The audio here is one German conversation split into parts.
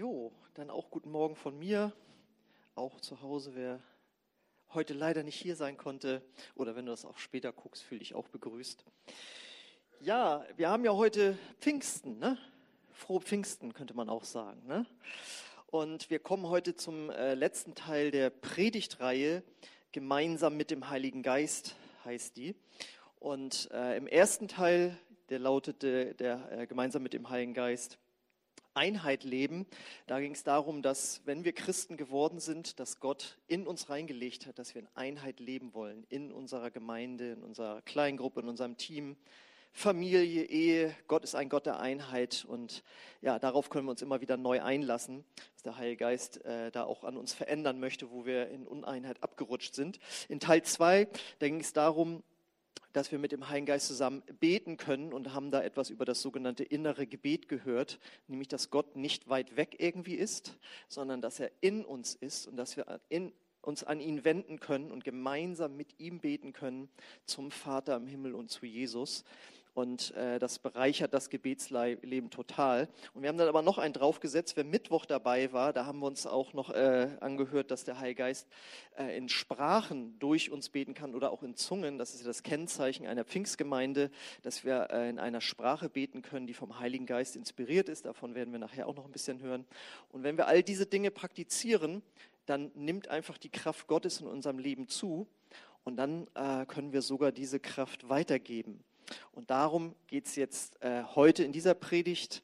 Jo, dann auch guten Morgen von mir, auch zu Hause, wer heute leider nicht hier sein konnte oder wenn du das auch später guckst, fühle dich auch begrüßt. Ja, wir haben ja heute Pfingsten, ne? Frohe Pfingsten könnte man auch sagen, ne? Und wir kommen heute zum äh, letzten Teil der Predigtreihe gemeinsam mit dem Heiligen Geist heißt die. Und äh, im ersten Teil, der lautete der äh, gemeinsam mit dem Heiligen Geist Einheit leben. Da ging es darum, dass wenn wir Christen geworden sind, dass Gott in uns reingelegt hat, dass wir in Einheit leben wollen, in unserer Gemeinde, in unserer Kleingruppe, in unserem Team, Familie, Ehe. Gott ist ein Gott der Einheit und ja, darauf können wir uns immer wieder neu einlassen, dass der Heilige Geist äh, da auch an uns verändern möchte, wo wir in Uneinheit abgerutscht sind. In Teil 2, da ging es darum, dass wir mit dem Heiligen Geist zusammen beten können und haben da etwas über das sogenannte innere Gebet gehört, nämlich dass Gott nicht weit weg irgendwie ist, sondern dass er in uns ist und dass wir in, uns an ihn wenden können und gemeinsam mit ihm beten können zum Vater im Himmel und zu Jesus. Und äh, das bereichert das Gebetsleben total. Und wir haben dann aber noch einen draufgesetzt, wer Mittwoch dabei war, da haben wir uns auch noch äh, angehört, dass der Heilige Geist äh, in Sprachen durch uns beten kann oder auch in Zungen. Das ist ja das Kennzeichen einer Pfingstgemeinde, dass wir äh, in einer Sprache beten können, die vom Heiligen Geist inspiriert ist. Davon werden wir nachher auch noch ein bisschen hören. Und wenn wir all diese Dinge praktizieren, dann nimmt einfach die Kraft Gottes in unserem Leben zu. Und dann äh, können wir sogar diese Kraft weitergeben. Und darum geht es jetzt äh, heute in dieser Predigt,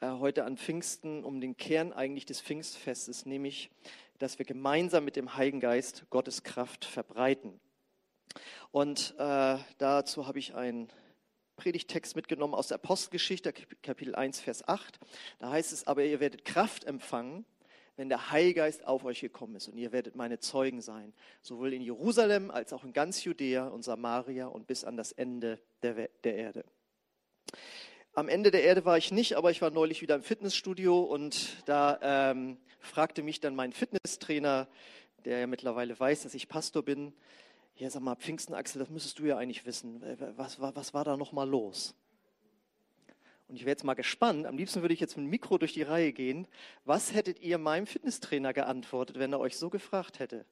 äh, heute an Pfingsten, um den Kern eigentlich des Pfingstfestes, nämlich, dass wir gemeinsam mit dem Heiligen Geist Gottes Kraft verbreiten. Und äh, dazu habe ich einen Predigtext mitgenommen aus der Apostelgeschichte, Kapitel 1, Vers 8. Da heißt es, aber ihr werdet Kraft empfangen, wenn der Heilgeist auf euch gekommen ist und ihr werdet meine Zeugen sein, sowohl in Jerusalem als auch in ganz Judäa und Samaria und bis an das Ende der, der Erde. Am Ende der Erde war ich nicht, aber ich war neulich wieder im Fitnessstudio und da ähm, fragte mich dann mein Fitnesstrainer, der ja mittlerweile weiß, dass ich Pastor bin, ja sag mal, Pfingsten Axel, das müsstest du ja eigentlich wissen. Was, was, was war da nochmal los? Und ich wäre jetzt mal gespannt, am liebsten würde ich jetzt mit dem Mikro durch die Reihe gehen. Was hättet ihr meinem Fitnesstrainer geantwortet, wenn er euch so gefragt hätte?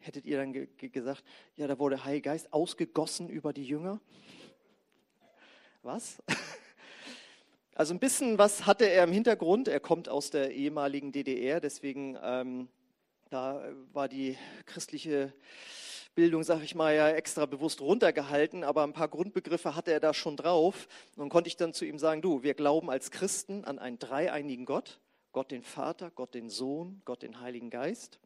Hättet ihr dann ge gesagt, ja, da wurde Heilige Geist ausgegossen über die Jünger? Was? Also ein bisschen was hatte er im Hintergrund. Er kommt aus der ehemaligen DDR, deswegen ähm, da war die christliche Bildung, sage ich mal, ja extra bewusst runtergehalten, aber ein paar Grundbegriffe hatte er da schon drauf. Und konnte ich dann zu ihm sagen, du, wir glauben als Christen an einen dreieinigen Gott, Gott den Vater, Gott den Sohn, Gott den Heiligen Geist.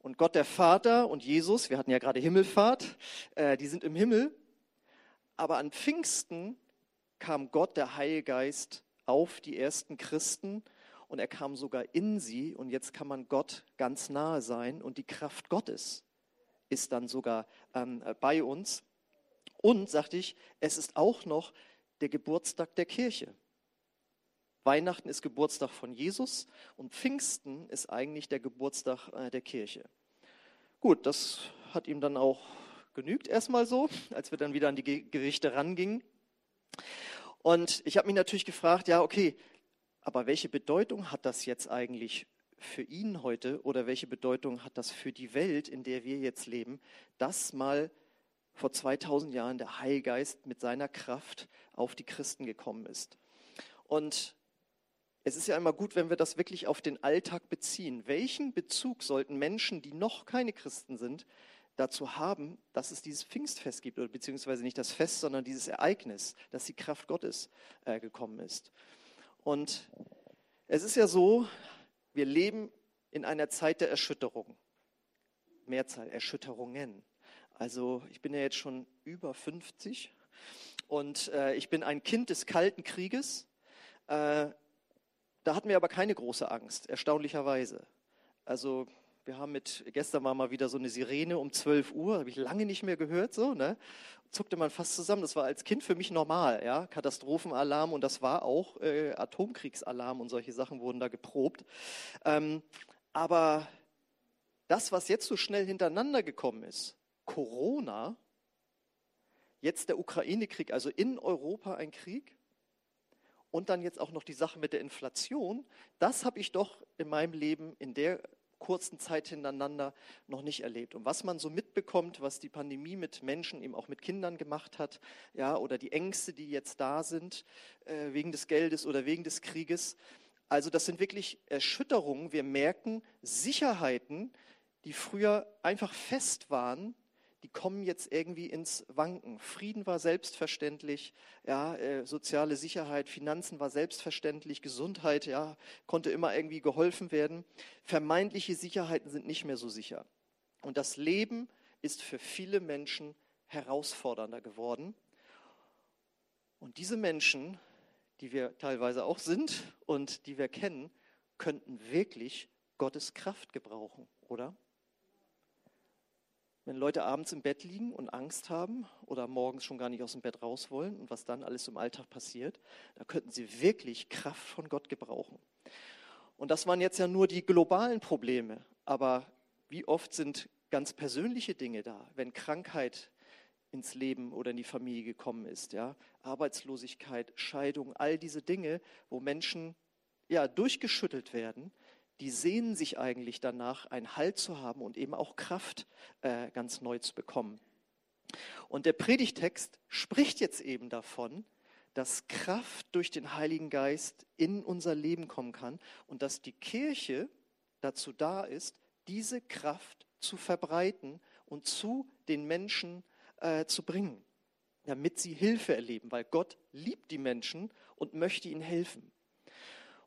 Und Gott der Vater und Jesus, wir hatten ja gerade Himmelfahrt, äh, die sind im Himmel. Aber an Pfingsten kam Gott, der Heilige Geist, auf die ersten Christen und er kam sogar in sie und jetzt kann man Gott ganz nahe sein und die Kraft Gottes ist dann sogar ähm, bei uns. Und, sagte ich, es ist auch noch der Geburtstag der Kirche. Weihnachten ist Geburtstag von Jesus und Pfingsten ist eigentlich der Geburtstag äh, der Kirche. Gut, das hat ihm dann auch genügt erstmal so, als wir dann wieder an die Gerichte rangingen. Und ich habe mich natürlich gefragt, ja, okay, aber welche Bedeutung hat das jetzt eigentlich für ihn heute oder welche Bedeutung hat das für die Welt, in der wir jetzt leben, dass mal vor 2000 Jahren der Heilgeist mit seiner Kraft auf die Christen gekommen ist. Und es ist ja immer gut, wenn wir das wirklich auf den Alltag beziehen. Welchen Bezug sollten Menschen, die noch keine Christen sind, dazu haben, dass es dieses Pfingstfest gibt, oder beziehungsweise nicht das Fest, sondern dieses Ereignis, dass die Kraft Gottes äh, gekommen ist. Und es ist ja so, wir leben in einer Zeit der Erschütterung. Mehrzahl, Erschütterungen. Also ich bin ja jetzt schon über 50 und äh, ich bin ein Kind des Kalten Krieges. Äh, da hatten wir aber keine große Angst, erstaunlicherweise. Also wir haben mit, gestern war mal wieder so eine Sirene um 12 Uhr, habe ich lange nicht mehr gehört, so, ne? Zuckte man fast zusammen. Das war als Kind für mich normal, ja? Katastrophenalarm und das war auch äh, Atomkriegsalarm und solche Sachen wurden da geprobt. Ähm, aber das, was jetzt so schnell hintereinander gekommen ist, Corona, jetzt der Ukraine-Krieg, also in Europa ein Krieg und dann jetzt auch noch die Sache mit der Inflation, das habe ich doch in meinem Leben in der kurzen Zeit hintereinander noch nicht erlebt. Und was man so mitbekommt, was die Pandemie mit Menschen, eben auch mit Kindern gemacht hat, ja, oder die Ängste, die jetzt da sind, äh, wegen des Geldes oder wegen des Krieges. Also das sind wirklich Erschütterungen. Wir merken Sicherheiten, die früher einfach fest waren, die kommen jetzt irgendwie ins Wanken. Frieden war selbstverständlich, ja, äh, soziale Sicherheit, Finanzen war selbstverständlich, Gesundheit, ja, konnte immer irgendwie geholfen werden. Vermeintliche Sicherheiten sind nicht mehr so sicher. Und das Leben ist für viele Menschen herausfordernder geworden. Und diese Menschen, die wir teilweise auch sind und die wir kennen, könnten wirklich Gottes Kraft gebrauchen, oder? Wenn Leute abends im Bett liegen und Angst haben oder morgens schon gar nicht aus dem Bett raus wollen und was dann alles im Alltag passiert, da könnten sie wirklich Kraft von Gott gebrauchen. Und das waren jetzt ja nur die globalen Probleme, aber wie oft sind ganz persönliche Dinge da, wenn Krankheit ins Leben oder in die Familie gekommen ist, ja, Arbeitslosigkeit, Scheidung, all diese Dinge, wo Menschen ja durchgeschüttelt werden die sehnen sich eigentlich danach, einen Halt zu haben und eben auch Kraft äh, ganz neu zu bekommen. Und der Predigtext spricht jetzt eben davon, dass Kraft durch den Heiligen Geist in unser Leben kommen kann und dass die Kirche dazu da ist, diese Kraft zu verbreiten und zu den Menschen äh, zu bringen, damit sie Hilfe erleben, weil Gott liebt die Menschen und möchte ihnen helfen.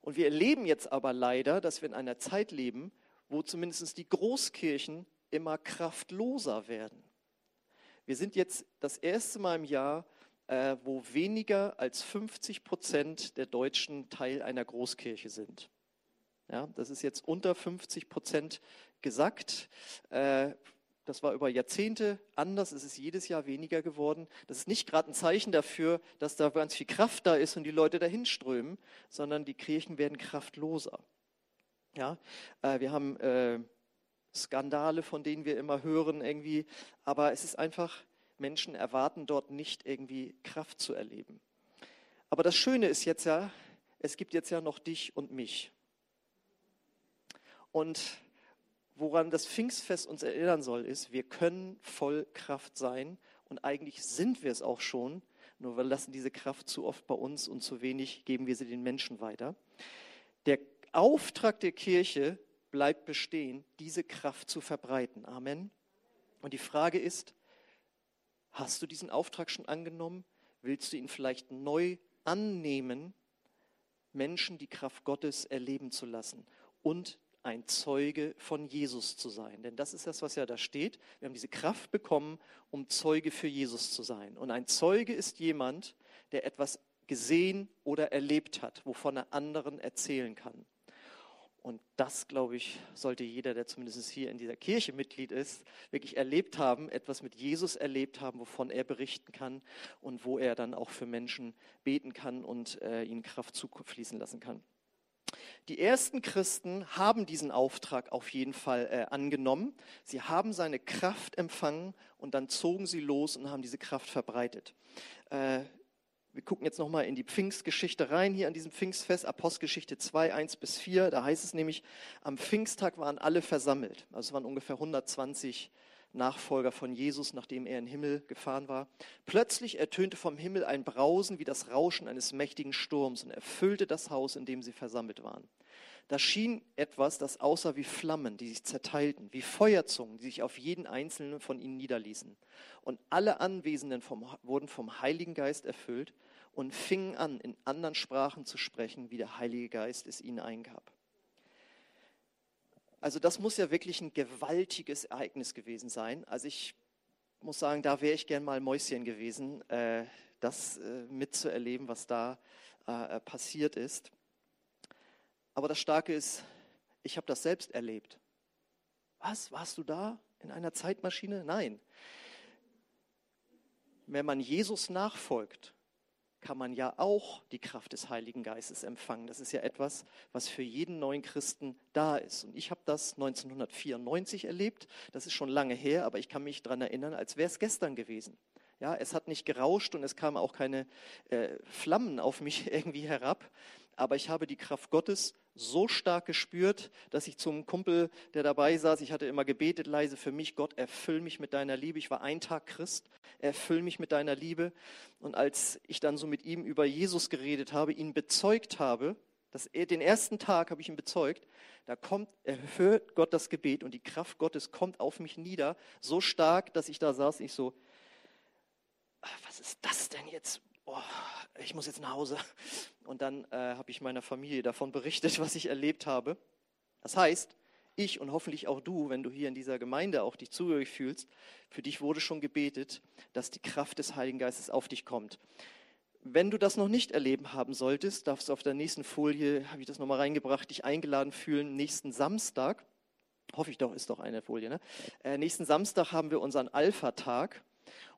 Und wir erleben jetzt aber leider, dass wir in einer Zeit leben, wo zumindest die Großkirchen immer kraftloser werden. Wir sind jetzt das erste Mal im Jahr, äh, wo weniger als 50 Prozent der Deutschen Teil einer Großkirche sind. Ja, das ist jetzt unter 50 Prozent gesagt. Äh, das war über Jahrzehnte anders. Es ist jedes Jahr weniger geworden. Das ist nicht gerade ein Zeichen dafür, dass da ganz viel Kraft da ist und die Leute dahin strömen, sondern die Kirchen werden kraftloser. Ja, äh, wir haben äh, Skandale, von denen wir immer hören irgendwie, aber es ist einfach, Menschen erwarten dort nicht irgendwie Kraft zu erleben. Aber das Schöne ist jetzt ja, es gibt jetzt ja noch dich und mich. Und woran das Pfingstfest uns erinnern soll, ist, wir können voll Kraft sein und eigentlich sind wir es auch schon, nur wir lassen diese Kraft zu oft bei uns und zu wenig geben wir sie den Menschen weiter. Der Auftrag der Kirche bleibt bestehen, diese Kraft zu verbreiten. Amen. Und die Frage ist, hast du diesen Auftrag schon angenommen? Willst du ihn vielleicht neu annehmen, Menschen die Kraft Gottes erleben zu lassen und ein Zeuge von Jesus zu sein. Denn das ist das, was ja da steht. Wir haben diese Kraft bekommen, um Zeuge für Jesus zu sein. Und ein Zeuge ist jemand, der etwas gesehen oder erlebt hat, wovon er anderen erzählen kann. Und das, glaube ich, sollte jeder, der zumindest hier in dieser Kirche Mitglied ist, wirklich erlebt haben, etwas mit Jesus erlebt haben, wovon er berichten kann und wo er dann auch für Menschen beten kann und äh, ihnen Kraft zufließen lassen kann. Die ersten Christen haben diesen Auftrag auf jeden Fall äh, angenommen. Sie haben seine Kraft empfangen und dann zogen sie los und haben diese Kraft verbreitet. Äh, wir gucken jetzt nochmal in die Pfingstgeschichte rein, hier an diesem Pfingstfest, Apostelgeschichte 2, 1 bis 4. Da heißt es nämlich, am Pfingsttag waren alle versammelt. Also es waren ungefähr 120 Nachfolger von Jesus, nachdem er in den Himmel gefahren war. Plötzlich ertönte vom Himmel ein Brausen wie das Rauschen eines mächtigen Sturms und erfüllte das Haus, in dem sie versammelt waren. Da schien etwas, das aussah wie Flammen, die sich zerteilten, wie Feuerzungen, die sich auf jeden einzelnen von ihnen niederließen. Und alle Anwesenden vom, wurden vom Heiligen Geist erfüllt und fingen an, in anderen Sprachen zu sprechen, wie der Heilige Geist es ihnen eingab. Also das muss ja wirklich ein gewaltiges Ereignis gewesen sein. Also ich muss sagen, da wäre ich gern mal Mäuschen gewesen, äh, das äh, mitzuerleben, was da äh, passiert ist. Aber das Starke ist, ich habe das selbst erlebt. Was? Warst du da in einer Zeitmaschine? Nein. Wenn man Jesus nachfolgt, kann man ja auch die Kraft des Heiligen Geistes empfangen. Das ist ja etwas, was für jeden neuen Christen da ist. Und ich habe das 1994 erlebt. Das ist schon lange her, aber ich kann mich daran erinnern, als wäre es gestern gewesen. Ja, es hat nicht gerauscht und es kamen auch keine äh, Flammen auf mich irgendwie herab, aber ich habe die Kraft Gottes so stark gespürt, dass ich zum Kumpel, der dabei saß, ich hatte immer gebetet leise für mich, Gott, erfüll mich mit deiner Liebe. Ich war ein Tag Christ, erfüll mich mit deiner Liebe. Und als ich dann so mit ihm über Jesus geredet habe, ihn bezeugt habe, das, den ersten Tag habe ich ihn bezeugt, da kommt, erhört Gott das Gebet und die Kraft Gottes kommt auf mich nieder, so stark, dass ich da saß, ich so, ah, was ist das denn jetzt? Oh, ich muss jetzt nach Hause. Und dann äh, habe ich meiner Familie davon berichtet, was ich erlebt habe. Das heißt, ich und hoffentlich auch du, wenn du hier in dieser Gemeinde auch dich zugehörig fühlst, für dich wurde schon gebetet, dass die Kraft des Heiligen Geistes auf dich kommt. Wenn du das noch nicht erleben haben solltest, darfst du auf der nächsten Folie, habe ich das nochmal reingebracht, dich eingeladen fühlen, nächsten Samstag, hoffe ich doch, ist doch eine Folie, ne? Äh, nächsten Samstag haben wir unseren Alpha-Tag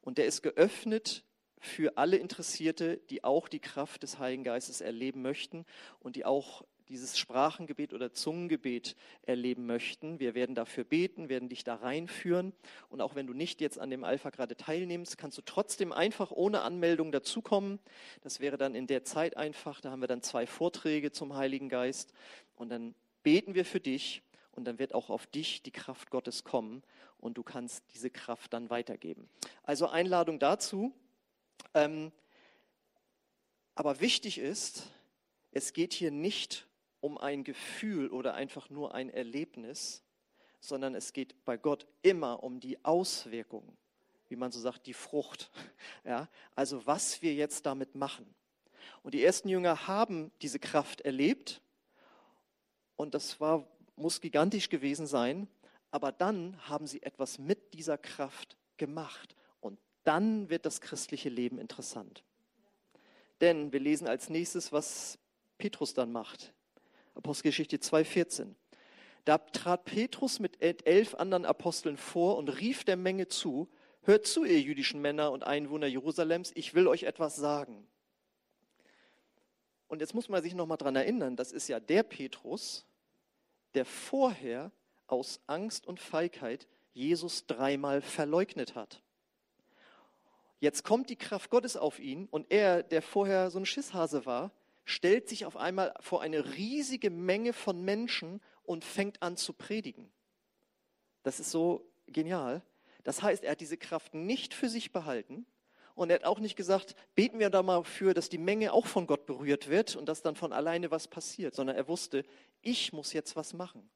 und der ist geöffnet für alle Interessierte, die auch die Kraft des Heiligen Geistes erleben möchten und die auch dieses Sprachengebet oder Zungengebet erleben möchten. Wir werden dafür beten, werden dich da reinführen. Und auch wenn du nicht jetzt an dem Alpha gerade teilnimmst, kannst du trotzdem einfach ohne Anmeldung dazukommen. Das wäre dann in der Zeit einfach. Da haben wir dann zwei Vorträge zum Heiligen Geist. Und dann beten wir für dich. Und dann wird auch auf dich die Kraft Gottes kommen. Und du kannst diese Kraft dann weitergeben. Also Einladung dazu. Ähm, aber wichtig ist, es geht hier nicht um ein Gefühl oder einfach nur ein Erlebnis, sondern es geht bei Gott immer um die Auswirkungen, wie man so sagt, die Frucht. Ja, also was wir jetzt damit machen. Und die ersten Jünger haben diese Kraft erlebt und das war, muss gigantisch gewesen sein, aber dann haben sie etwas mit dieser Kraft gemacht dann wird das christliche Leben interessant. Denn wir lesen als nächstes, was Petrus dann macht. Apostelgeschichte 2,14. Da trat Petrus mit elf anderen Aposteln vor und rief der Menge zu, hört zu, ihr jüdischen Männer und Einwohner Jerusalems, ich will euch etwas sagen. Und jetzt muss man sich nochmal dran erinnern, das ist ja der Petrus, der vorher aus Angst und Feigheit Jesus dreimal verleugnet hat. Jetzt kommt die Kraft Gottes auf ihn und er, der vorher so ein Schisshase war, stellt sich auf einmal vor eine riesige Menge von Menschen und fängt an zu predigen. Das ist so genial. Das heißt, er hat diese Kraft nicht für sich behalten und er hat auch nicht gesagt, beten wir da mal für, dass die Menge auch von Gott berührt wird und dass dann von alleine was passiert, sondern er wusste, ich muss jetzt was machen.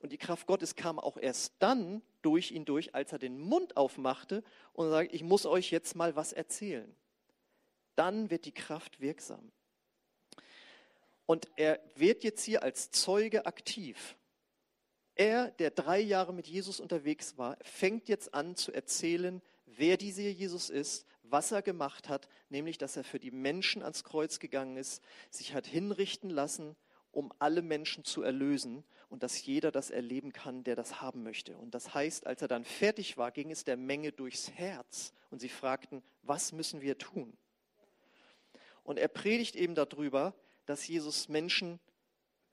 Und die Kraft Gottes kam auch erst dann durch ihn durch, als er den Mund aufmachte und sagt, ich muss euch jetzt mal was erzählen. Dann wird die Kraft wirksam. Und er wird jetzt hier als Zeuge aktiv. Er, der drei Jahre mit Jesus unterwegs war, fängt jetzt an zu erzählen, wer dieser Jesus ist, was er gemacht hat, nämlich dass er für die Menschen ans Kreuz gegangen ist, sich hat hinrichten lassen, um alle Menschen zu erlösen und dass jeder das erleben kann, der das haben möchte. Und das heißt, als er dann fertig war, ging es der Menge durchs Herz und sie fragten, was müssen wir tun? Und er predigt eben darüber, dass Jesus Menschen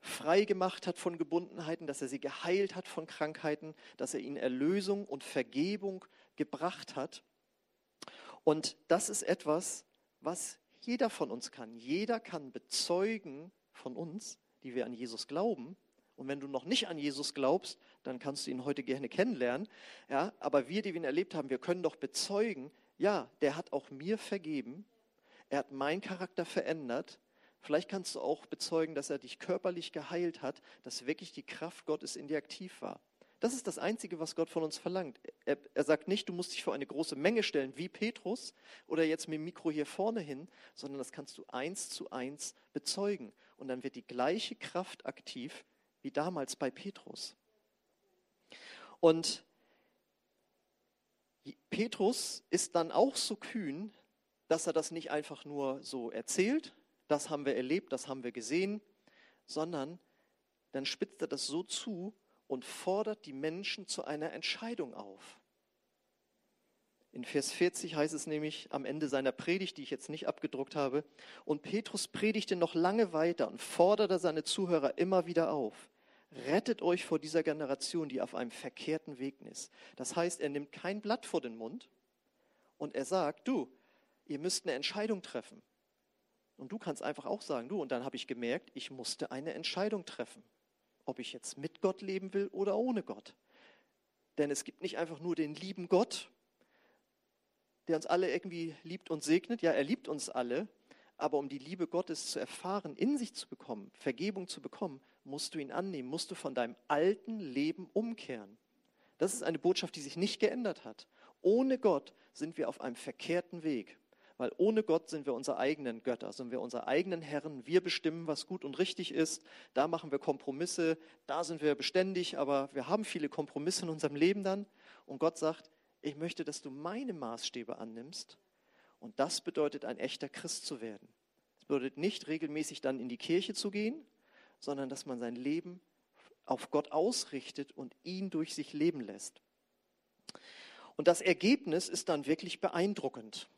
frei gemacht hat von Gebundenheiten, dass er sie geheilt hat von Krankheiten, dass er ihnen Erlösung und Vergebung gebracht hat. Und das ist etwas, was jeder von uns kann. Jeder kann bezeugen von uns, die wir an Jesus glauben, und wenn du noch nicht an Jesus glaubst, dann kannst du ihn heute gerne kennenlernen. Ja, aber wir, die wir ihn erlebt haben, wir können doch bezeugen, ja, der hat auch mir vergeben. Er hat meinen Charakter verändert. Vielleicht kannst du auch bezeugen, dass er dich körperlich geheilt hat, dass wirklich die Kraft Gottes in dir aktiv war. Das ist das Einzige, was Gott von uns verlangt. Er, er, sagt nicht, du musst dich vor eine große Menge stellen, wie Petrus oder jetzt mit dem Mikro hier vorne hin, sondern das kannst du eins zu eins bezeugen. Und dann wird die gleiche Kraft aktiv, wie damals bei Petrus. Und Petrus ist dann auch so kühn, dass er das nicht einfach nur so erzählt, das haben wir erlebt, das haben wir gesehen, sondern dann spitzt er das so zu und fordert die Menschen zu einer Entscheidung auf. In Vers 40 heißt es nämlich am Ende seiner Predigt, die ich jetzt nicht abgedruckt habe, und Petrus predigte noch lange weiter und forderte seine Zuhörer immer wieder auf. Rettet euch vor dieser Generation, die auf einem verkehrten Weg ist. Das heißt, er nimmt kein Blatt vor den Mund Und er sagt, du, ihr müsst eine Entscheidung treffen. Und du kannst einfach auch sagen, du, und dann habe ich gemerkt, ich musste eine Entscheidung treffen, ob ich jetzt mit Gott leben will oder ohne Gott. Denn es gibt nicht einfach nur den lieben Gott, der uns alle irgendwie liebt und segnet. Ja, er liebt uns alle, aber um die Liebe Gottes zu erfahren, in sich zu bekommen, Vergebung zu bekommen, musst du ihn annehmen, musst du von deinem alten Leben umkehren. Das ist eine Botschaft, die sich nicht geändert hat. Ohne Gott sind wir auf einem verkehrten Weg. Weil ohne Gott sind wir unsere eigenen Götter, sind wir unsere eigenen Herren. Wir bestimmen, was gut und richtig ist. Da machen wir Kompromisse. Da sind wir beständig, aber wir haben viele Kompromisse in unserem Leben dann. Und Gott sagt, ich möchte, dass du meine Maßstäbe annimmst. Und das bedeutet, ein echter Christ zu werden. Es bedeutet nicht regelmäßig dann in die Kirche zu gehen, sondern dass man sein Leben auf Gott ausrichtet und ihn durch sich leben lässt. Und das Ergebnis ist dann wirklich beeindruckend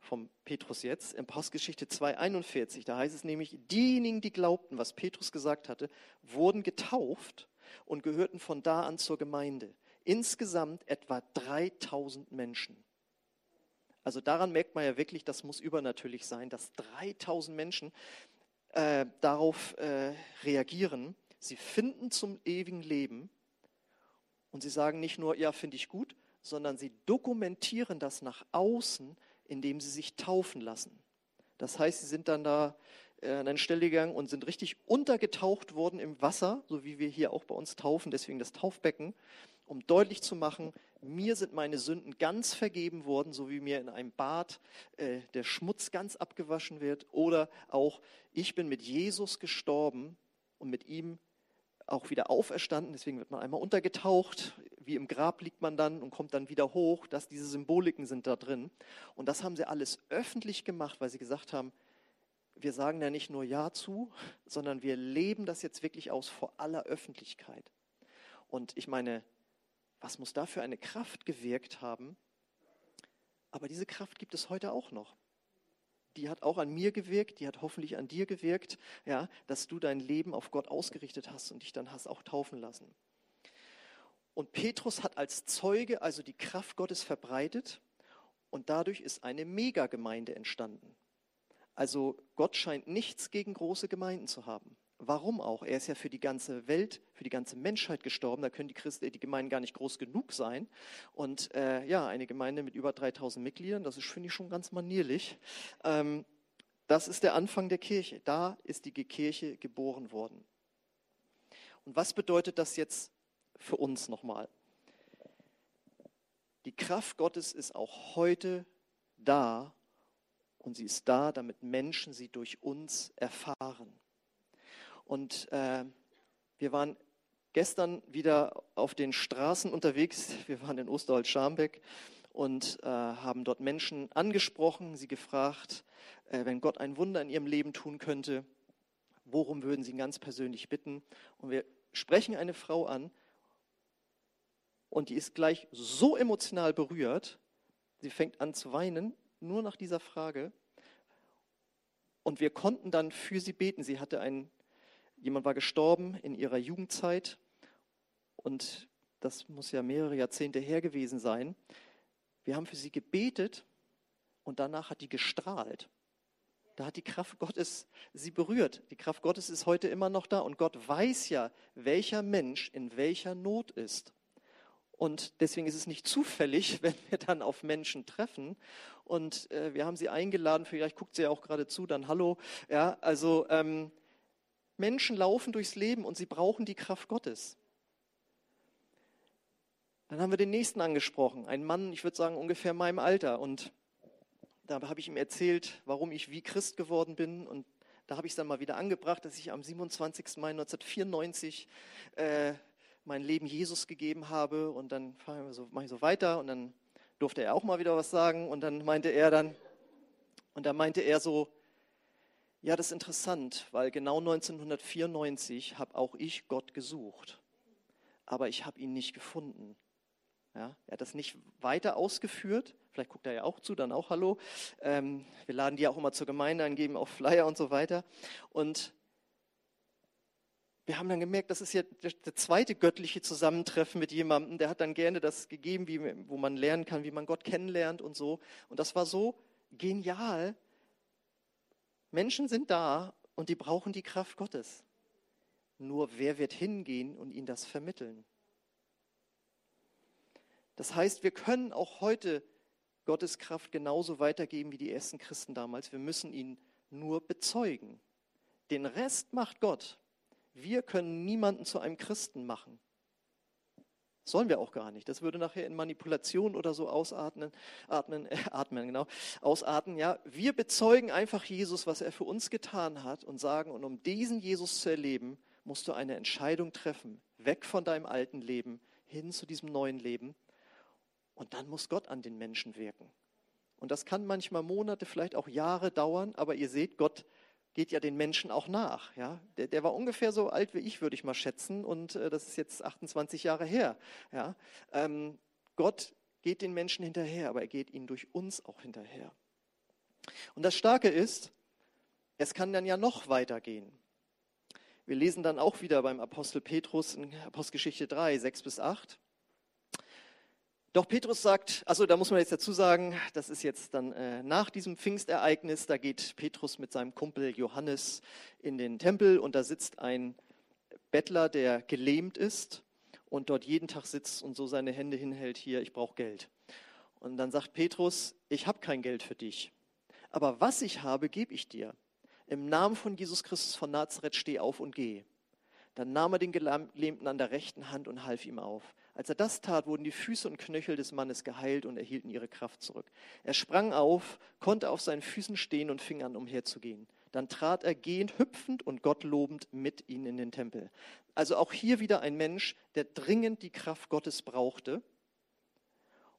vom Petrus jetzt, in Postgeschichte 2,41. Da heißt es nämlich, diejenigen, die glaubten, was Petrus gesagt hatte, wurden getauft und gehörten von da an zur Gemeinde. Insgesamt etwa 3000 Menschen. Also daran merkt man ja wirklich, das muss übernatürlich sein, dass 3000 Menschen äh, darauf äh, reagieren. Sie finden zum ewigen Leben und sie sagen nicht nur, ja, finde ich gut, sondern sie dokumentieren das nach außen, indem sie sich taufen lassen. Das heißt, sie sind dann da äh, an eine Stelle gegangen und sind richtig untergetaucht worden im Wasser, so wie wir hier auch bei uns taufen, deswegen das Taufbecken, um deutlich zu machen, mir sind meine Sünden ganz vergeben worden, so wie mir in einem Bad äh, der Schmutz ganz abgewaschen wird. Oder auch, ich bin mit Jesus gestorben und mit ihm auch wieder auferstanden. Deswegen wird man einmal untergetaucht. Wie im Grab liegt man dann und kommt dann wieder hoch. Dass diese Symboliken sind da drin. Und das haben sie alles öffentlich gemacht, weil sie gesagt haben, wir sagen da nicht nur Ja zu, sondern wir leben das jetzt wirklich aus vor aller Öffentlichkeit. Und ich meine, was muss da für eine Kraft gewirkt haben? Aber diese Kraft gibt es heute auch noch. Die hat auch an mir gewirkt, die hat hoffentlich an dir gewirkt, ja, dass du dein Leben auf Gott ausgerichtet hast und dich dann hast auch taufen lassen. Und Petrus hat als Zeuge also die Kraft Gottes verbreitet und dadurch ist eine Megagemeinde entstanden. Also Gott scheint nichts gegen große Gemeinden zu haben. Warum auch? Er ist ja für die ganze Welt, für die ganze Menschheit gestorben. Da können die Christen, die Gemeinden gar nicht groß genug sein. Und äh, ja, eine Gemeinde mit über 3000 Mitgliedern, das ist, finde ich, schon ganz manierlich. Ähm, das ist der Anfang der Kirche. Da ist die Kirche geboren worden. Und was bedeutet das jetzt für uns nochmal? Die Kraft Gottes ist auch heute da und sie ist da, damit Menschen sie durch uns erfahren. Und äh, wir waren gestern wieder auf den Straßen unterwegs. Wir waren in Osterholz-Scharmbeck und äh, haben dort Menschen angesprochen, sie gefragt, äh, wenn Gott ein Wunder in ihrem Leben tun könnte, worum würden sie ganz persönlich bitten? Und wir sprechen eine Frau an und die ist gleich so emotional berührt, sie fängt an zu weinen, nur nach dieser Frage. Und wir konnten dann für sie beten. Sie hatte einen Jemand war gestorben in ihrer Jugendzeit und das muss ja mehrere Jahrzehnte her gewesen sein. Wir haben für sie gebetet und danach hat die gestrahlt. Da hat die Kraft Gottes sie berührt. Die Kraft Gottes ist heute immer noch da und Gott weiß ja, welcher Mensch in welcher Not ist. Und deswegen ist es nicht zufällig, wenn wir dann auf Menschen treffen. Und äh, wir haben sie eingeladen, vielleicht guckt sie ja auch gerade zu, dann hallo. Ja, also ähm, Menschen laufen durchs Leben und sie brauchen die Kraft Gottes. Dann haben wir den nächsten angesprochen, ein Mann, ich würde sagen ungefähr meinem Alter. Und da habe ich ihm erzählt, warum ich wie Christ geworden bin. Und da habe ich es dann mal wieder angebracht, dass ich am 27. Mai 1994 äh, mein Leben Jesus gegeben habe. Und dann so, mache ich so weiter. Und dann durfte er auch mal wieder was sagen. Und dann meinte er dann, und da meinte er so, ja, das ist interessant, weil genau 1994 habe auch ich Gott gesucht, aber ich habe ihn nicht gefunden. Ja, er hat das nicht weiter ausgeführt. Vielleicht guckt er ja auch zu, dann auch Hallo. Ähm, wir laden die auch immer zur Gemeinde ein, geben auch Flyer und so weiter. Und wir haben dann gemerkt, das ist ja der, zweite göttliche Zusammentreffen mit jemandem, der hat dann gerne das gegeben, wie, wo man lernen kann, wie man Gott kennenlernt und so. Und das war so genial. Menschen sind da und die brauchen die Kraft Gottes. Nur wer wird hingehen und ihnen das vermitteln? Das heißt, wir können auch heute Gottes Kraft genauso weitergeben wie die ersten Christen damals. Wir müssen ihn nur bezeugen. Den Rest macht Gott. Wir können niemanden zu einem Christen machen. Sollen wir auch gar nicht. Das würde nachher in Manipulation oder so ausatmen, atmen, äh, atmen, genau, ausarten. Ja, wir bezeugen einfach Jesus, was er für uns getan hat und sagen, und um diesen Jesus zu erleben, musst du eine Entscheidung treffen. Weg von deinem alten Leben hin zu diesem neuen Leben. Und dann muss Gott an den Menschen wirken. Und das kann manchmal Monate, vielleicht auch Jahre dauern, aber ihr seht, Gott geht ja den Menschen auch nach. Ja? Der, der war ungefähr so alt wie ich, würde ich mal schätzen, und äh, das ist jetzt 28 Jahre her. Ja? Ähm, Gott geht den Menschen hinterher, aber er geht ihnen durch uns auch hinterher. Und das Starke ist, es kann dann ja noch weitergehen. Wir lesen dann auch wieder beim Apostel Petrus in Apostelgeschichte 3, 6 bis 8. Doch Petrus sagt, also da muss man jetzt dazu sagen, das ist jetzt dann äh, nach diesem Pfingstereignis, da geht Petrus mit seinem Kumpel Johannes in den Tempel und da sitzt ein Bettler, der gelähmt ist und dort jeden Tag sitzt und so seine Hände hinhält, hier, ich brauche Geld. Und dann sagt Petrus, ich habe kein Geld für dich, aber was ich habe, gebe ich dir. Im Namen von Jesus Christus von Nazareth steh auf und geh. Dann nahm er den Gelähmten an der rechten Hand und half ihm auf. Als er das tat, wurden die Füße und Knöchel des Mannes geheilt und erhielten ihre Kraft zurück. Er sprang auf, konnte auf seinen Füßen stehen und fing an, umherzugehen. Dann trat er gehend, hüpfend und Gott lobend mit ihnen in den Tempel. Also auch hier wieder ein Mensch, der dringend die Kraft Gottes brauchte.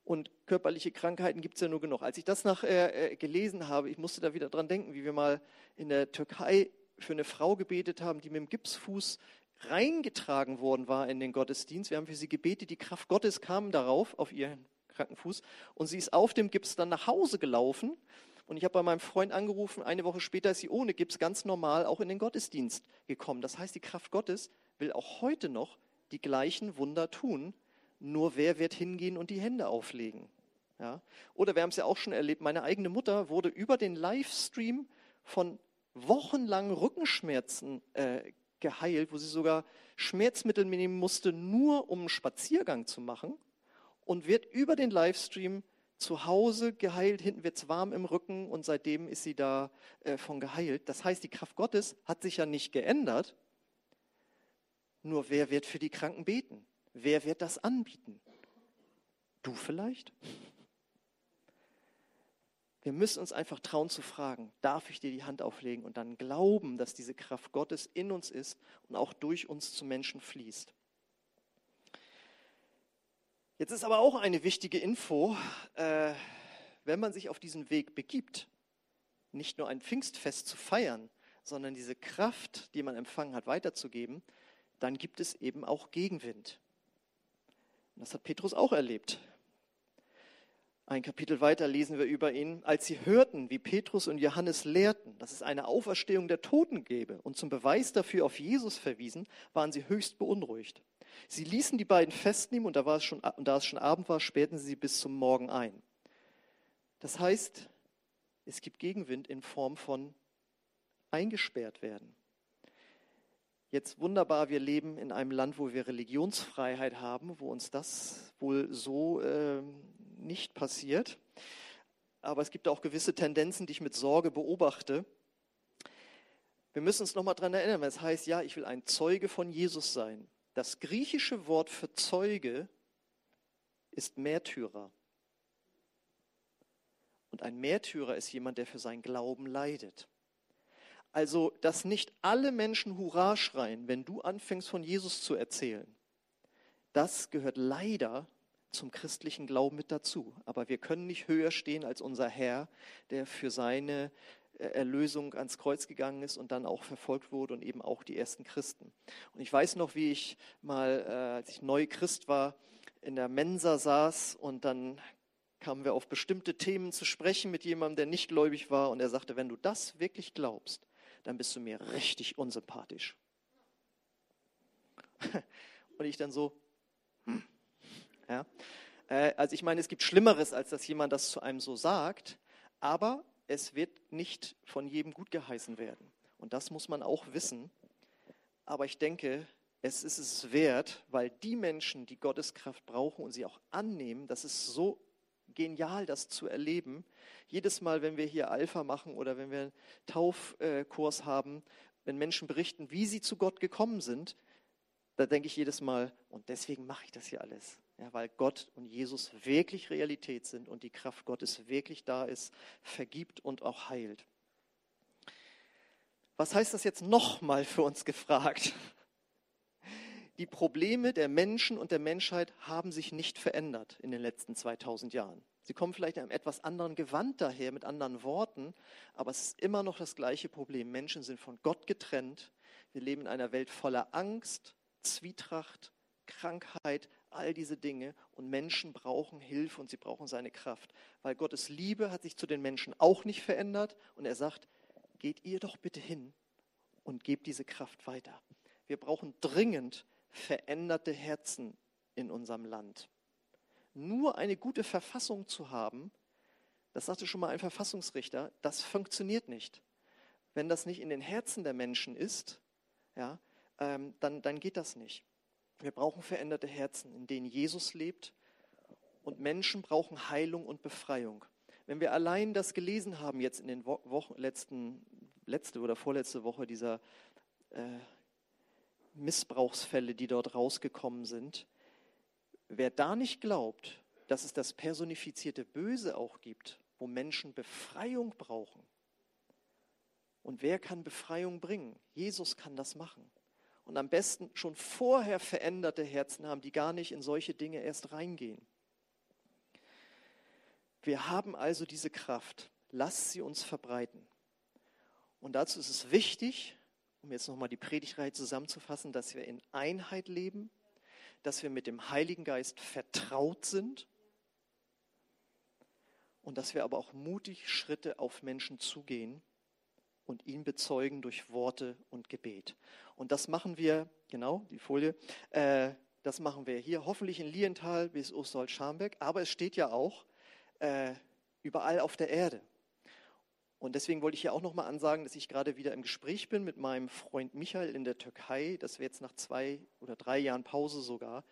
Und körperliche Krankheiten gibt es ja nur genug. Als ich das nachher äh, gelesen habe, ich musste da wieder dran denken, wie wir mal in der Türkei für eine Frau gebetet haben, die mit dem Gipsfuß reingetragen worden war in den Gottesdienst. Wir haben für sie gebetet, die Kraft Gottes kam darauf, auf ihren kranken Fuß. Und sie ist auf dem Gips dann nach Hause gelaufen. Und ich habe bei meinem Freund angerufen, eine Woche später ist sie ohne Gips ganz normal auch in den Gottesdienst gekommen. Das heißt, die Kraft Gottes will auch heute noch die gleichen Wunder tun. Nur wer wird hingehen und die Hände auflegen? Ja? Oder wir haben es ja auch schon erlebt, meine eigene Mutter wurde über den Livestream von wochenlangen Rückenschmerzen äh, geheilt, wo sie sogar Schmerzmittel nehmen musste, nur um einen Spaziergang zu machen und wird über den Livestream zu Hause geheilt, hinten wird es warm im Rücken und seitdem ist sie da äh, von geheilt. Das heißt, die Kraft Gottes hat sich ja nicht geändert, nur wer wird für die Kranken beten? Wer wird das anbieten? Du vielleicht? Wir müssen uns einfach trauen zu fragen, darf ich dir die Hand auflegen und dann glauben, dass diese Kraft Gottes in uns ist und auch durch uns zu Menschen fließt. Jetzt ist aber auch eine wichtige Info, äh, wenn man sich auf diesen Weg begibt, nicht nur ein Pfingstfest zu feiern, sondern diese Kraft, die man empfangen hat, weiterzugeben, dann gibt es eben auch Gegenwind. Und das hat Petrus auch erlebt. Ein Kapitel weiter lesen wir über ihn. Als sie hörten, wie Petrus und Johannes lehrten, dass es eine Auferstehung der Toten gäbe und zum Beweis dafür auf Jesus verwiesen, waren sie höchst beunruhigt. Sie ließen die beiden festnehmen und da, war es schon, und da es schon Abend war, sperrten sie sie bis zum Morgen ein. Das heißt, es gibt Gegenwind in Form von eingesperrt werden. Jetzt wunderbar, wir leben in einem Land, wo wir Religionsfreiheit haben, wo uns das wohl so äh, nicht passiert. Aber es gibt auch gewisse Tendenzen, die ich mit Sorge beobachte. Wir müssen uns nochmal daran erinnern, es heißt, ja, ich will ein Zeuge von Jesus sein. Das griechische Wort für Zeuge ist Märtyrer. Und ein Märtyrer ist jemand, der für seinen Glauben leidet. Also, dass nicht alle Menschen Hurra schreien, wenn du anfängst von Jesus zu erzählen, das gehört leider zum christlichen Glauben mit dazu. Aber wir können nicht höher stehen als unser Herr, der für seine äh, Erlösung ans Kreuz gegangen ist und dann auch verfolgt wurde und eben auch die ersten Christen. Und ich weiß noch, wie ich mal, äh, als ich neu Christ war, in der Mensa saß und dann kamen wir auf bestimmte Themen zu sprechen mit jemandem, der nicht gläubig war und er sagte, wenn du das wirklich glaubst, dann bist du mir richtig unsympathisch. Und ich dann so, hm. Ja. Äh, also ich meine, es gibt Schlimmeres, als dass jemand das zu einem so sagt, aber es wird nicht von jedem gut geheißen werden. Und das muss man auch wissen. Aber ich denke, es ist es wert, weil die Menschen, die Gottes Kraft brauchen und sie auch annehmen, das ist so genial, das zu erleben. Jedes Mal, wenn wir hier Alpha machen oder wenn wir einen Taufkurs haben, wenn Menschen berichten, wie sie zu Gott gekommen sind, da denke ich jedes Mal, und deswegen mache ich das hier alles. Ja, weil Gott und Jesus wirklich Realität sind und die Kraft Gottes wirklich da ist, vergibt und auch heilt. Was heißt das jetzt nochmal für uns gefragt? Die Probleme der Menschen und der Menschheit haben sich nicht verändert in den letzten 2000 Jahren. Sie kommen vielleicht in einem etwas anderen Gewand daher, mit anderen Worten, aber es ist immer noch das gleiche Problem. Menschen sind von Gott getrennt. Wir leben in einer Welt voller Angst, Zwietracht, Krankheit, all diese Dinge. Und Menschen brauchen Hilfe und sie brauchen seine Kraft. Weil Gottes Liebe hat sich zu den Menschen auch nicht verändert. Und er sagt, geht ihr doch bitte hin und gebt diese Kraft weiter. Wir brauchen dringend veränderte Herzen in unserem Land. Nur eine gute Verfassung zu haben, das sagte schon mal ein Verfassungsrichter, das funktioniert nicht. Wenn das nicht in den Herzen der Menschen ist, ja, ähm, dann, dann geht das nicht. Wir brauchen veränderte Herzen, in denen Jesus lebt und Menschen brauchen Heilung und Befreiung. Wenn wir allein das gelesen haben jetzt in den Wochen, letzten, letzte oder vorletzte Woche dieser äh, Missbrauchsfälle, die dort rausgekommen sind. Wer da nicht glaubt, dass es das personifizierte Böse auch gibt, wo Menschen Befreiung brauchen. Und wer kann Befreiung bringen? Jesus kann das machen. Und am besten schon vorher veränderte Herzen haben, die gar nicht in solche Dinge erst reingehen. Wir haben also diese Kraft. Lasst sie uns verbreiten. Und dazu ist es wichtig, um jetzt nochmal die Predigtreihe zusammenzufassen, dass wir in Einheit leben, dass wir mit dem Heiligen Geist vertraut sind und dass wir aber auch mutig Schritte auf Menschen zugehen und ihn bezeugen durch Worte und Gebet. Und das machen wir, genau, die Folie, äh, das machen wir hier, hoffentlich in Lienthal bis Osthold-Scharmbeck, aber es steht ja auch äh, überall auf der Erde. Und deswegen wollte ich hier auch nochmal ansagen, dass ich gerade wieder im Gespräch bin mit meinem Freund Michael in der Türkei, dass wir jetzt nach zwei oder drei Jahren Pause sogar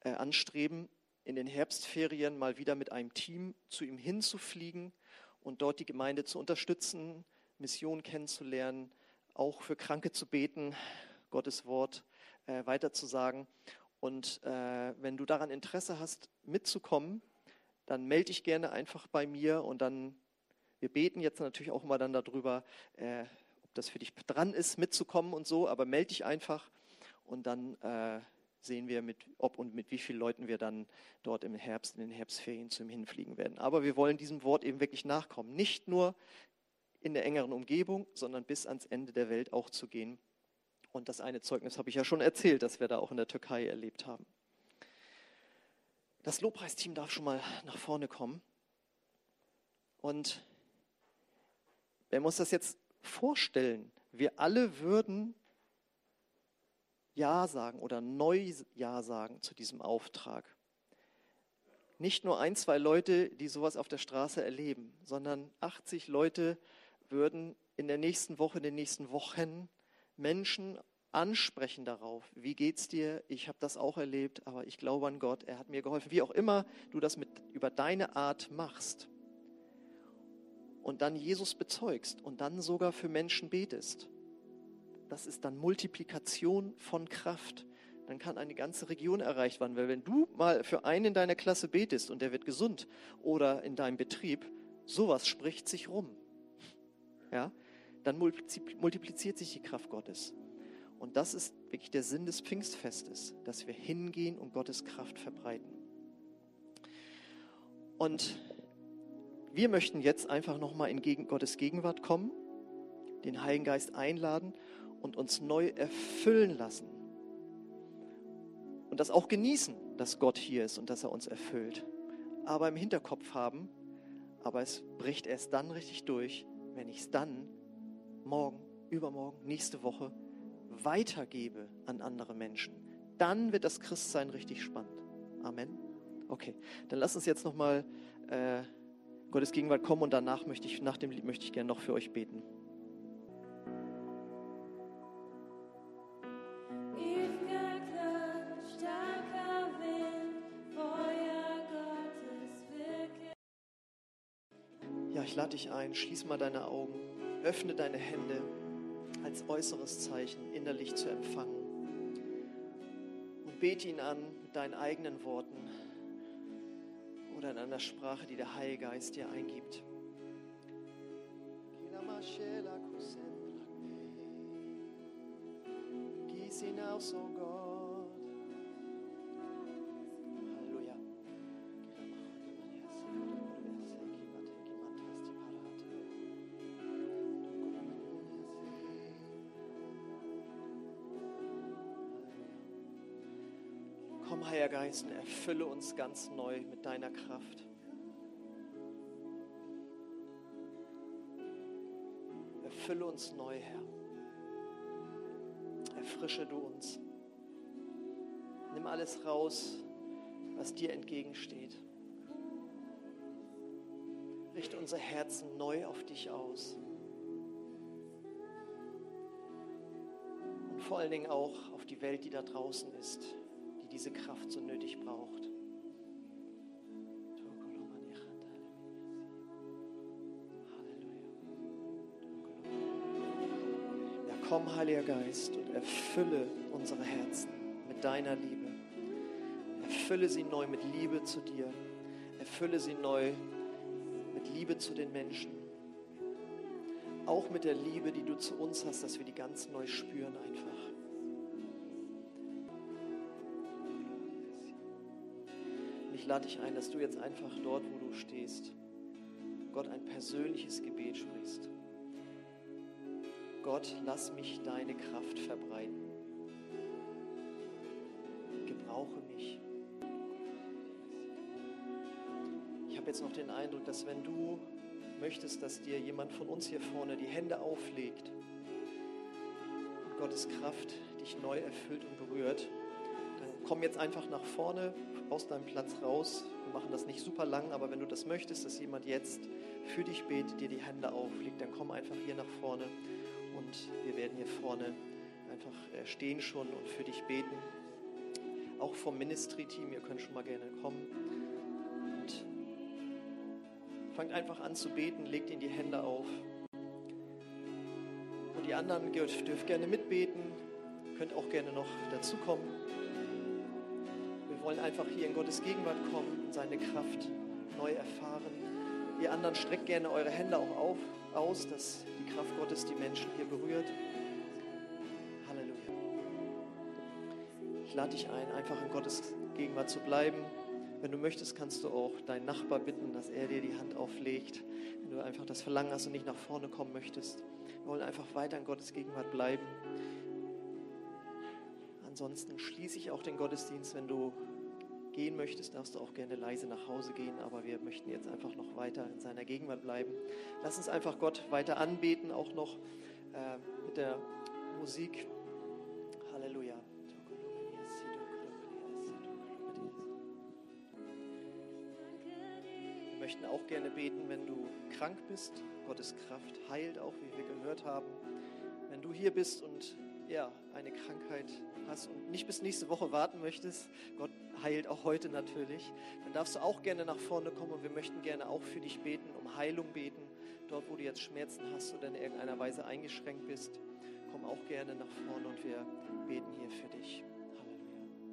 äh, anstreben, in den Herbstferien mal wieder mit einem Team zu ihm hinzufliegen und dort die Gemeinde zu unterstützen, Mission kennenzulernen, auch für Kranke zu beten, Gottes Wort äh, weiterzusagen. Und äh, wenn du daran Interesse hast, mitzukommen, dann melde dich gerne einfach bei mir und dann wir beten jetzt natürlich auch immer dann darüber, äh, ob das für dich dran ist, mitzukommen und so, aber melde dich einfach und dann äh, sehen wir, mit, ob und mit wie vielen Leuten wir dann dort im Herbst, in den Herbstferien zu ihm hinfliegen werden. Aber wir wollen diesem Wort eben wirklich nachkommen. Nicht nur in der engeren Umgebung, sondern bis ans Ende der Welt auch zu gehen. Und das eine Zeugnis habe ich ja schon erzählt, das wir da auch in der Türkei erlebt haben. Das Lobpreisteam darf schon mal nach vorne kommen. Und Wer muss das jetzt vorstellen? Wir alle würden Ja sagen oder neu Ja sagen zu diesem Auftrag. Nicht nur ein, zwei Leute, die sowas auf der Straße erleben, sondern 80 Leute würden in der nächsten Woche, in den nächsten Wochen Menschen ansprechen darauf. Wie geht's dir? Ich habe das auch erlebt, aber ich glaube an Gott. Er hat mir geholfen. Wie auch immer du das mit über deine Art machst und dann Jesus bezeugst und dann sogar für Menschen betest. Das ist dann Multiplikation von Kraft. Dann kann eine ganze Region erreicht werden. Weil wenn du mal für einen in deiner Klasse betest und der wird gesund oder in deinem Betrieb, sowas spricht sich rum. Ja, dann multipliziert sich die Kraft Gottes. Und das ist wirklich der Sinn des Pfingstfestes, dass wir hingehen und Gottes Kraft verbreiten. Und wir möchten jetzt einfach nochmal in Gottes Gegenwart kommen, den Heiligen Geist einladen und uns neu erfüllen lassen. Und das auch genießen, dass Gott hier ist und dass er uns erfüllt. Aber im Hinterkopf haben, aber es bricht erst dann richtig durch, wenn ich es dann morgen, übermorgen, nächste Woche weitergebe an andere Menschen. dann wird das Christsein richtig spannend. Amen. Okay, dann lass uns jetzt nochmal äh, Gottes Gegenwart kommen und danach möchte ich, nach dem Lied möchte ich gerne noch für euch beten. Dich ein, schließ mal deine Augen, öffne deine Hände als äußeres Zeichen innerlich zu empfangen und bete ihn an mit deinen eigenen Worten oder in einer Sprache, die der Heilige Geist dir eingibt. Gieß ihn aus, oh Gott. Geist, erfülle uns ganz neu mit deiner Kraft. Erfülle uns neu, Herr. Erfrische du uns. Nimm alles raus, was dir entgegensteht. Richte unser Herzen neu auf dich aus. Und vor allen Dingen auch auf die Welt, die da draußen ist, diese Kraft so nötig braucht. Ja, komm, Heiliger Geist, und erfülle unsere Herzen mit deiner Liebe. Erfülle sie neu mit Liebe zu dir. Erfülle sie neu mit Liebe zu den Menschen. Auch mit der Liebe, die du zu uns hast, dass wir die ganz neu spüren einfach. Ich lade dich ein, dass du jetzt einfach dort, wo du stehst, Gott ein persönliches Gebet sprichst. Gott, lass mich deine Kraft verbreiten. Gebrauche mich. Ich habe jetzt noch den Eindruck, dass wenn du möchtest, dass dir jemand von uns hier vorne die Hände auflegt und Gottes Kraft dich neu erfüllt und berührt, komm jetzt einfach nach vorne aus deinem Platz raus. Wir machen das nicht super lang, aber wenn du das möchtest, dass jemand jetzt für dich betet, dir die Hände auflegt, dann komm einfach hier nach vorne und wir werden hier vorne einfach äh, stehen schon und für dich beten. Auch vom Ministry-Team, ihr könnt schon mal gerne kommen. Und fangt einfach an zu beten, legt ihnen die Hände auf. Und die anderen dürft, dürft gerne mitbeten, könnt auch gerne noch dazukommen. Wollen einfach hier in Gottes Gegenwart kommen, seine Kraft neu erfahren. Ihr anderen streckt gerne eure Hände auch auf, aus, dass die Kraft Gottes die Menschen hier berührt. Halleluja. Ich lade dich ein, einfach in Gottes Gegenwart zu bleiben. Wenn du möchtest, kannst du auch deinen Nachbar bitten, dass er dir die Hand auflegt. Wenn du einfach das Verlangen hast und nicht nach vorne kommen möchtest. Wir wollen einfach weiter in Gottes Gegenwart bleiben. Ansonsten schließe ich auch den Gottesdienst. Wenn du gehen möchtest, darfst du auch gerne leise nach Hause gehen. Aber wir möchten jetzt einfach noch weiter in seiner Gegenwart bleiben. Lass uns einfach Gott weiter anbeten, auch noch äh, mit der Musik. Halleluja. Wir möchten auch gerne beten, wenn du krank bist. Gottes Kraft heilt auch, wie wir gehört haben. Wenn du hier bist und ja, eine Krankheit hast und nicht bis nächste Woche warten möchtest, Gott heilt auch heute natürlich, dann darfst du auch gerne nach vorne kommen und wir möchten gerne auch für dich beten, um Heilung beten. Dort, wo du jetzt Schmerzen hast oder in irgendeiner Weise eingeschränkt bist, komm auch gerne nach vorne und wir